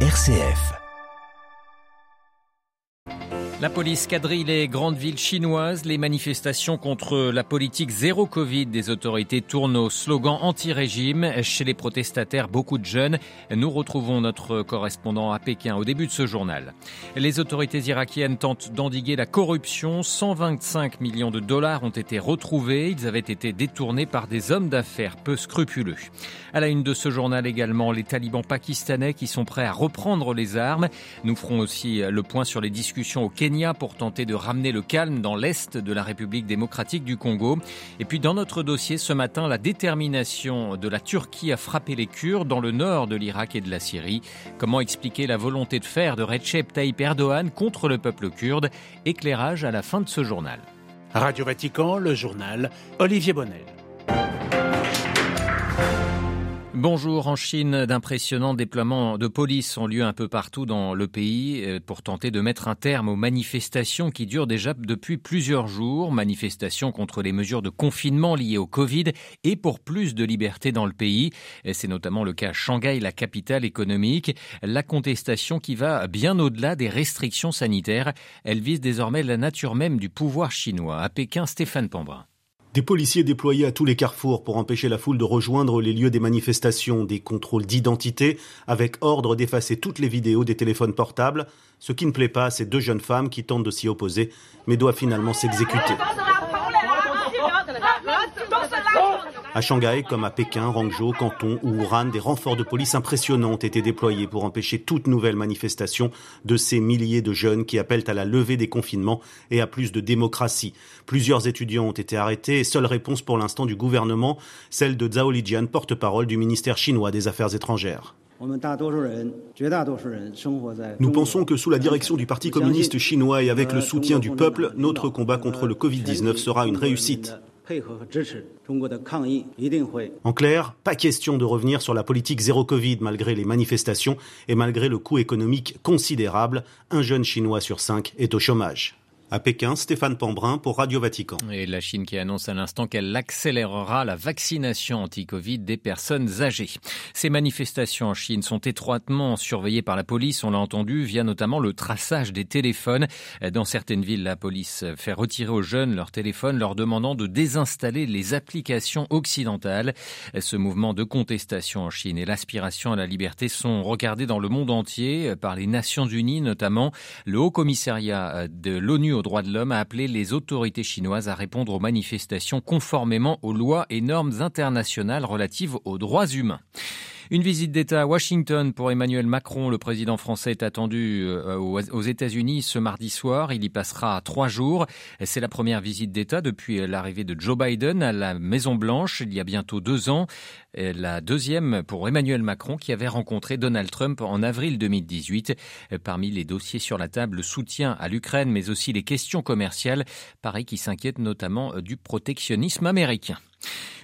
RCF. La police quadrille les grandes villes chinoises. Les manifestations contre la politique zéro Covid des autorités tournent au slogan anti-régime. Chez les protestataires, beaucoup de jeunes. Nous retrouvons notre correspondant à Pékin au début de ce journal. Les autorités irakiennes tentent d'endiguer la corruption. 125 millions de dollars ont été retrouvés. Ils avaient été détournés par des hommes d'affaires peu scrupuleux. À la une de ce journal également, les talibans pakistanais qui sont prêts à reprendre les armes. Nous ferons aussi le point sur les discussions au Pour tenter de ramener le calme dans l'est de la République démocratique du Congo. Et puis dans notre dossier ce matin, la détermination de la Turquie à frapper les Kurdes dans le nord de l'Irak et de la Syrie. Comment expliquer la volonté de faire de Recep Tayyip Erdogan contre le peuple kurde? Éclairage à la fin de ce journal. Radio Vatican, le journal Olivier Bonnel. Bonjour. En Chine, d'impressionnants déploiements de police ont lieu un peu partout dans le pays euh, pour tenter de mettre un terme aux manifestations qui durent déjà depuis plusieurs jours. Manifestations contre les mesures de confinement liées au Covid et pour plus de liberté dans le pays. C'est notamment le cas à Shanghai, la capitale économique. La contestation qui va bien au-delà des restrictions sanitaires. Elle vise désormais la nature même du pouvoir chinois. À Pékin, Stéphane Pambrin. Des policiers déployés à tous les carrefours pour empêcher la foule de rejoindre les lieux des manifestations, des contrôles d'identité avec ordre d'effacer toutes les vidéos des téléphones portables, ce qui ne plaît pas à ces deux jeunes femmes qui tentent de s'y opposer mais doivent finalement s'exécuter. À Shanghai, comme à Pékin, Rangzhou, Canton ou Wuhan, des renforts de police impressionnants ont été déployés pour empêcher toute nouvelle manifestation de ces milliers de jeunes qui appellent à la levée des confinements et à plus de démocratie. Plusieurs étudiants ont été arrêtés et seule réponse pour l'instant du gouvernement, celle de Zhao Lijian, porte-parole du ministère chinois des Affaires étrangères. Nous pensons que sous la direction du Parti communiste chinois et avec le soutien du peuple, notre combat contre le Covid-19 sera une réussite. En clair, pas question de revenir sur la politique zéro Covid malgré les manifestations et malgré le coût économique considérable. Un jeune Chinois sur cinq est au chômage. À Pékin, Stéphane Pambrin pour Radio Vatican. Et la Chine qui annonce à l'instant qu'elle accélérera la vaccination anti-Covid des personnes âgées. Ces manifestations en Chine sont étroitement surveillées par la police, on l'a entendu, via notamment le traçage des téléphones. Dans certaines villes, la police fait retirer aux jeunes leurs téléphones, leur demandant de désinstaller les applications occidentales. Ce mouvement de contestation en Chine et l'aspiration à la liberté sont regardés dans le monde entier par les Nations Unies, notamment le Haut Commissariat de l'ONU aux droits de l'homme a appelé les autorités chinoises à répondre aux manifestations conformément aux lois et normes internationales relatives aux droits humains. Une visite d'État à Washington pour Emmanuel Macron. Le président français est attendu euh, aux États-Unis ce mardi soir. Il y passera trois jours. C'est la première visite d'État depuis l'arrivée de Joe Biden à la Maison-Blanche il y a bientôt deux ans. La deuxième pour Emmanuel Macron qui avait rencontré Donald Trump en avril 2018. Parmi les dossiers sur la table, le soutien à l'Ukraine, mais aussi les questions commerciales. Pareil qui s'inquiète notamment du protectionnisme américain.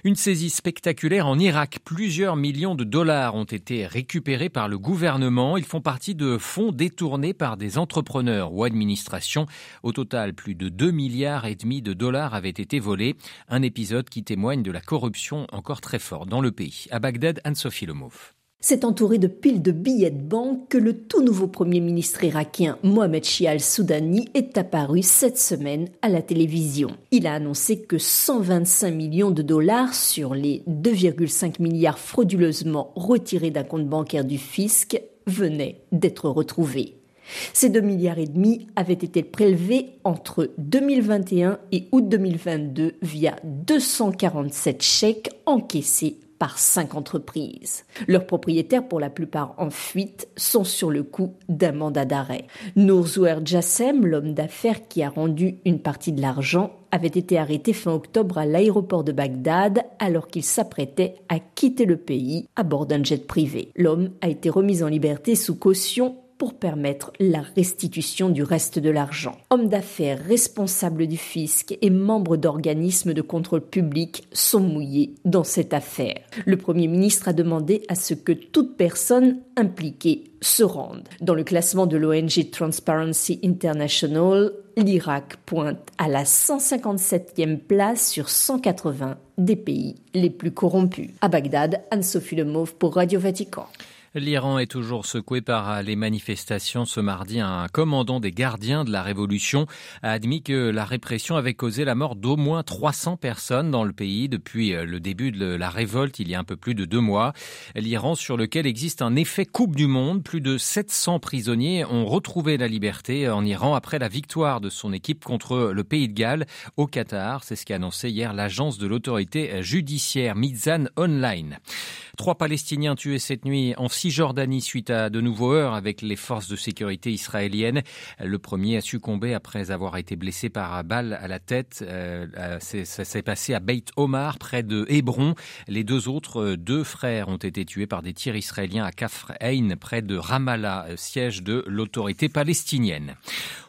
Une saisie spectaculaire en Irak. Plusieurs millions de dollars ont été récupérés par le gouvernement. Ils font partie de fonds détournés par des entrepreneurs ou administrations. Au total, plus de 2 milliards et demi de dollars avaient été volés. Un épisode qui témoigne de la corruption encore très forte dans le pays. C'est entouré de piles de billets de banque que le tout nouveau Premier ministre irakien Mohamed Shia al-Soudani est apparu cette semaine à la télévision. Il a annoncé que 125 millions de dollars sur les 2,5 milliards frauduleusement retirés d'un compte bancaire du fisc venaient d'être retrouvés. Ces 2 milliards et demi avaient été prélevés entre 2021 et août 2022 via 247 chèques encaissés par cinq entreprises. Leurs propriétaires, pour la plupart en fuite, sont sur le coup d'un mandat d'arrêt. Nourzouer Jassem, l'homme d'affaires qui a rendu une partie de l'argent, avait été arrêté fin octobre à l'aéroport de Bagdad alors qu'il s'apprêtait à quitter le pays à bord d'un jet privé. L'homme a été remis en liberté sous caution pour permettre la restitution du reste de l'argent. Hommes d'affaires, responsables du fisc et membres d'organismes de contrôle public sont mouillés dans cette affaire. Le Premier ministre a demandé à ce que toute personne impliquée se rende. Dans le classement de l'ONG Transparency International, l'Irak pointe à la 157e place sur 180 des pays les plus corrompus. À Bagdad, Anne-Sophie Lemauve pour Radio Vatican. L'Iran est toujours secoué par les manifestations. Ce mardi, un commandant des gardiens de la révolution a admis que la répression avait causé la mort d'au moins 300 personnes dans le pays depuis le début de la révolte il y a un peu plus de deux mois. L'Iran sur lequel existe un effet Coupe du Monde. Plus de 700 prisonniers ont retrouvé la liberté en Iran après la victoire de son équipe contre le pays de Galles au Qatar. C'est ce qu'a annoncé hier l'agence de l'autorité judiciaire Mizan Online. Trois Palestiniens tués cette nuit en Cisjordanie suite à de nouveaux heurts avec les forces de sécurité israéliennes. Le premier a succombé après avoir été blessé par balle à la tête. Euh, ça s'est passé à Beit Omar, près de Hébron. Les deux autres, euh, deux frères, ont été tués par des tirs israéliens à Kafr Ein, près de Ramallah, euh, siège de l'autorité palestinienne.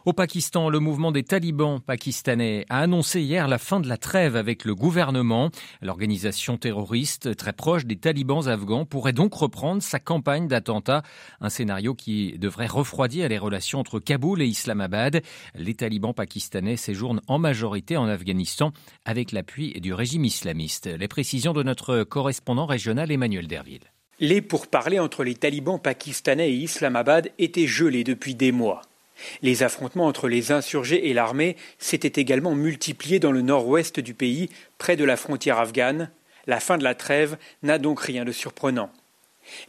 Au Pakistan, le mouvement des talibans pakistanais a annoncé hier la fin de la trêve avec le gouvernement. L'organisation terroriste très proche des talibans afghans pourrait donc reprendre sa campagne d'attentats, un scénario qui devrait refroidir les relations entre Kaboul et Islamabad. Les talibans pakistanais séjournent en majorité en Afghanistan avec l'appui du régime islamiste. Les précisions de notre correspondant régional Emmanuel Derville. Les pourparlers entre les talibans pakistanais et Islamabad étaient gelés depuis des mois. Les affrontements entre les insurgés et l'armée s'étaient également multipliés dans le nord-ouest du pays, près de la frontière afghane. La fin de la trêve n'a donc rien de surprenant.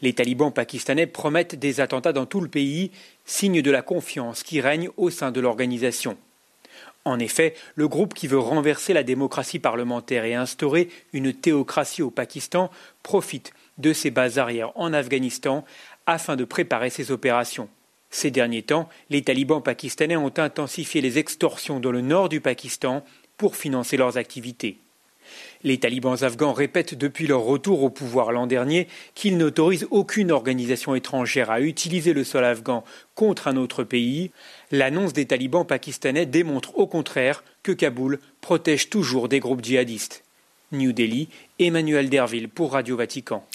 Les talibans pakistanais promettent des attentats dans tout le pays, signe de la confiance qui règne au sein de l'organisation. En effet, le groupe qui veut renverser la démocratie parlementaire et instaurer une théocratie au Pakistan profite de ses bases arrières en Afghanistan afin de préparer ses opérations. Ces derniers temps, les talibans pakistanais ont intensifié les extorsions dans le nord du Pakistan pour financer leurs activités. Les talibans afghans répètent depuis leur retour au pouvoir l'an dernier qu'ils n'autorisent aucune organisation étrangère à utiliser le sol afghan contre un autre pays. L'annonce des talibans pakistanais démontre au contraire que Kaboul protège toujours des groupes djihadistes. New Delhi, Emmanuel Derville pour Radio Vatican.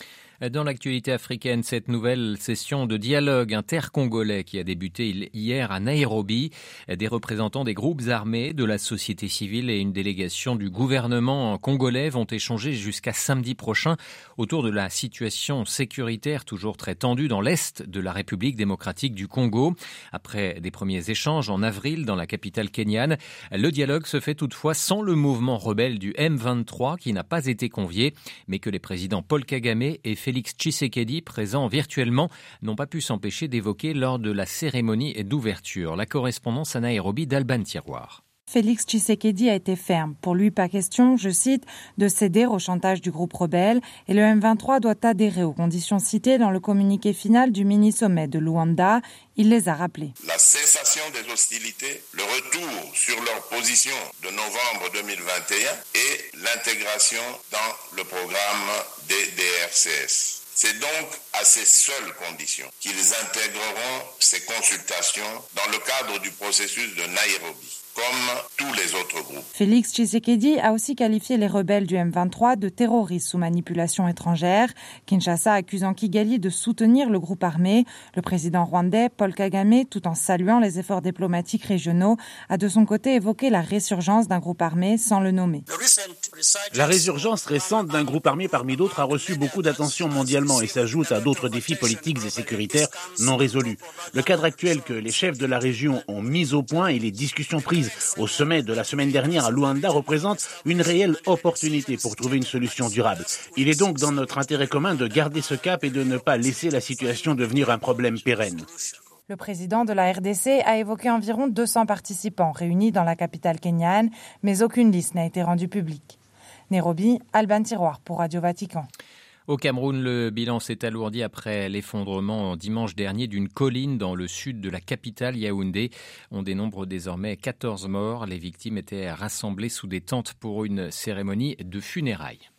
Dans l'actualité africaine, cette nouvelle session de dialogue intercongolais qui a débuté hier à Nairobi, des représentants des groupes armés, de la société civile et une délégation du gouvernement congolais vont échanger jusqu'à samedi prochain autour de la situation sécuritaire toujours très tendue dans l'est de la République démocratique du Congo. Après des premiers échanges en avril dans la capitale kenyane, le dialogue se fait toutefois sans le mouvement rebelle du M23 qui n'a pas été convié, mais que les présidents Paul Kagame et Félix Tshisekedi, présents virtuellement, n'ont pas pu s'empêcher d'évoquer lors de la cérémonie d'ouverture. La correspondance à Nairobi d'Alban Tiroir. Félix Tshisekedi a été ferme. Pour lui, pas question, je cite, de céder au chantage du groupe rebelle et le M23 doit adhérer aux conditions citées dans le communiqué final du mini-sommet de Luanda. Il les a rappelées. La cessation des hostilités, le retour sur leur position de novembre 2021 et l'intégration dans le programme des DRCS. C'est donc à ces seules conditions qu'ils intégreront ces consultations dans le cadre du processus de Nairobi comme tous les autres groupes. Félix Tshisekedi a aussi qualifié les rebelles du M23 de terroristes sous manipulation étrangère. Kinshasa accusant Kigali de soutenir le groupe armé. Le président rwandais Paul Kagame, tout en saluant les efforts diplomatiques régionaux, a de son côté évoqué la résurgence d'un groupe armé sans le nommer. La résurgence récente d'un groupe armé parmi d'autres a reçu beaucoup d'attention mondialement et s'ajoute à d'autres défis politiques et sécuritaires non résolus. Le cadre actuel que les chefs de la région ont mis au point et les discussions prises au sommet de la semaine dernière à Luanda représente une réelle opportunité pour trouver une solution durable. Il est donc dans notre intérêt commun de garder ce cap et de ne pas laisser la situation devenir un problème pérenne. Le président de la RDC a évoqué environ 200 participants réunis dans la capitale kenyane, mais aucune liste n'a été rendue publique. Nairobi, Alban Tiroir pour Radio Vatican. Au Cameroun, le bilan s'est alourdi après l'effondrement dimanche dernier d'une colline dans le sud de la capitale Yaoundé. On dénombre désormais 14 morts. Les victimes étaient rassemblées sous des tentes pour une cérémonie de funérailles.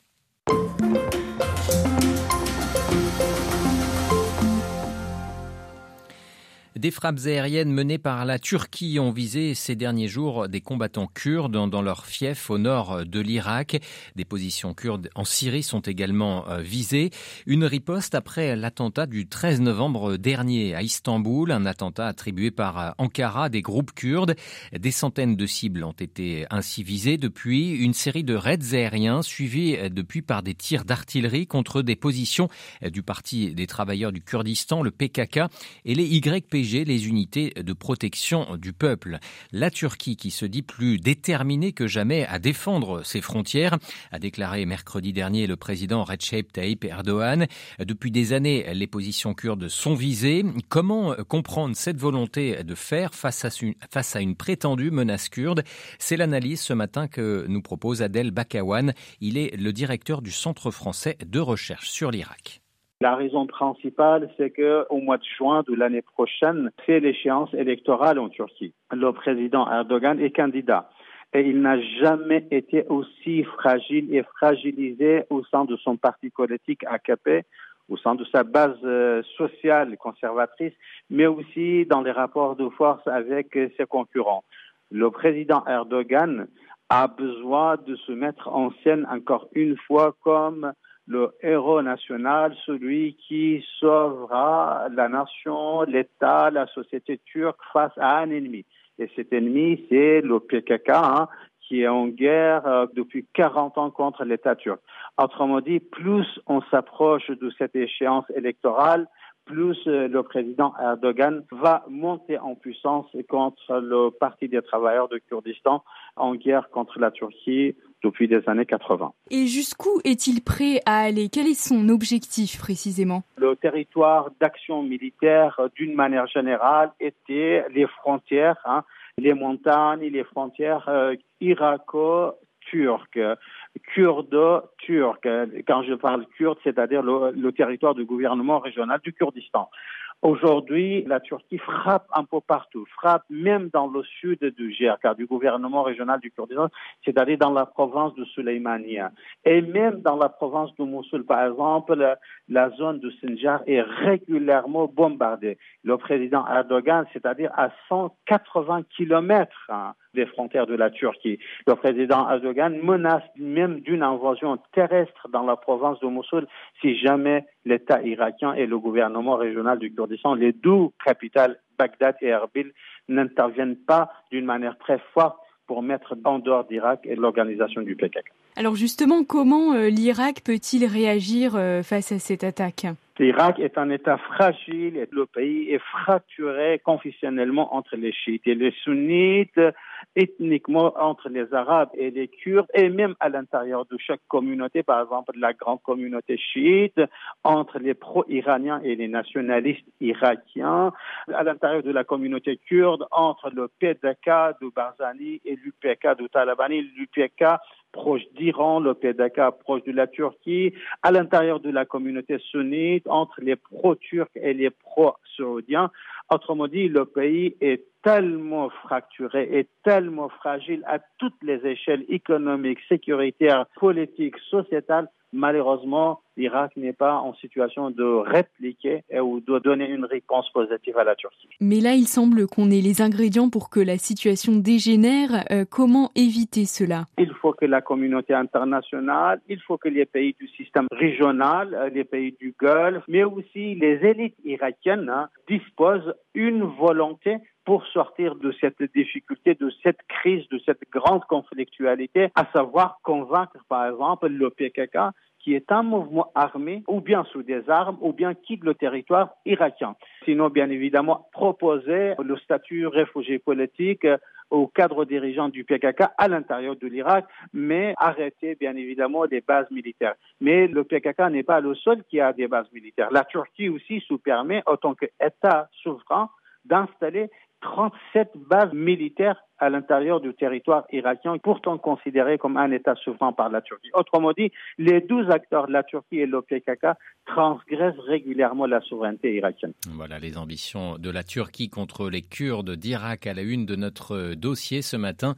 Des frappes aériennes menées par la Turquie ont visé ces derniers jours des combattants kurdes dans leur fief au nord de l'Irak. Des positions kurdes en Syrie sont également euh, visées. Une riposte après l'attentat du 13 novembre dernier à Istanbul, un attentat attribué par euh, Ankara des groupes kurdes. Des centaines de cibles ont été ainsi visées depuis une série de raids aériens suivis euh, depuis par des tirs d'artillerie contre des positions du Parti des travailleurs du Kurdistan, le PKK, et les YPG les unités de protection du peuple. La Turquie, qui se dit plus déterminée que jamais à défendre ses frontières, a déclaré mercredi dernier le président Recep Tayyip Erdogan. Depuis des années, les positions kurdes sont visées. Comment comprendre cette volonté de faire face à une, face à une prétendue menace kurde? C'est l'analyse ce matin que nous propose Adel Bakawan. Il est le directeur du Centre français de recherche sur l'Irak. La raison principale, c'est que au mois de juin de l'année prochaine, c'est l'échéance électorale en Turquie. Le président Erdogan est candidat et il n'a jamais été aussi fragile et fragilisé au sein de son parti politique AKP, au sein de sa base euh, sociale conservatrice, mais aussi dans les rapports de force avec ses concurrents. Le président Erdogan a besoin de se mettre en scène encore une fois comme le héros national, celui qui sauvera la nation, l'État, la société turque face à un ennemi. Et cet ennemi, c'est le PKK, hein, qui est en guerre euh, depuis 40 ans contre l'État turc. Autrement dit, plus on s'approche de cette échéance électorale, plus euh, le président Erdogan va monter en puissance contre le Parti des travailleurs de Kurdistan en guerre contre la Turquie depuis les années 80. Et jusqu'où est-il prêt à aller? Quel est son objectif précisément? Le territoire d'action militaire, d'une manière générale, était les frontières, hein, les montagnes, les frontières euh, irako-turques kurde-turc. Quand je parle kurde, c'est-à-dire le, le, territoire du gouvernement régional du Kurdistan. Aujourd'hui, la Turquie frappe un peu partout, frappe même dans le sud du GRK, du gouvernement régional du Kurdistan, c'est-à-dire dans la province de Suleymania. Et même dans la province de Mossoul, par exemple, la, la zone de Sinjar est régulièrement bombardée. Le président Erdogan, c'est-à-dire à 180 kilomètres hein, des frontières de la Turquie. Le président Erdogan menace même d'une invasion terrestre dans la province de Mossoul si jamais l'État irakien et le gouvernement régional du Kurdistan, les deux capitales, Bagdad et Erbil, n'interviennent pas d'une manière très forte pour mettre en dehors d'Irak et l'organisation du PKK. Alors justement, comment euh, l'Irak peut-il réagir euh, face à cette attaque? L'Irak est un État fragile et le pays est fracturé confessionnellement entre les chiites et les sunnites, ethniquement entre les arabes et les kurdes, et même à l'intérieur de chaque communauté, par exemple la grande communauté chiite, entre les pro-iraniens et les nationalistes irakiens, à l'intérieur de la communauté kurde, entre le PDK de Barzani et l'UPK de Talabani, l'UPK proche d'Iran, le PDK proche de la Turquie, à l'intérieur de la communauté sunnite, entre les pro-turcs et les pro-saoudiens. Autrement dit, le pays est tellement fracturé et tellement fragile à toutes les échelles économiques, sécuritaires, politiques, sociétales malheureusement, l'Irak n'est pas en situation de répliquer ou de donner une réponse positive à la Turquie. Mais là, il semble qu'on ait les ingrédients pour que la situation dégénère. Euh, comment éviter cela? Il faut que la communauté internationale, il faut que les pays du système régional, euh, les pays du Golfe, mais aussi les élites irakiennes hein, disposent une volonté pour sortir de cette difficulté, de cette crise, de cette grande conflictualité, à savoir convaincre par exemple le PKK qui est un mouvement armé, ou bien sous des armes, ou bien quitte le territoire irakien. Sinon, bien évidemment, proposer le statut réfugié politique au cadre dirigeant du PKK à l'intérieur de l'Irak, mais arrêter bien évidemment des bases militaires. Mais le PKK n'est pas le seul qui a des bases militaires. La Turquie aussi se permet, en tant qu'État souverain, d'installer 37 bases militaires à l'intérieur du territoire irakien, pourtant considéré comme un État souverain par la Turquie. Autrement dit, les 12 acteurs de la Turquie et le PKK transgressent régulièrement la souveraineté irakienne. Voilà les ambitions de la Turquie contre les Kurdes d'Irak à la une de notre dossier ce matin.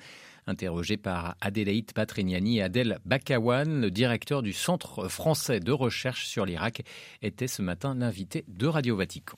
Interrogé par Adélaïde Patrignani et Adèle Bakawan, le directeur du Centre français de recherche sur l'Irak, était ce matin l'invité de Radio Vatican.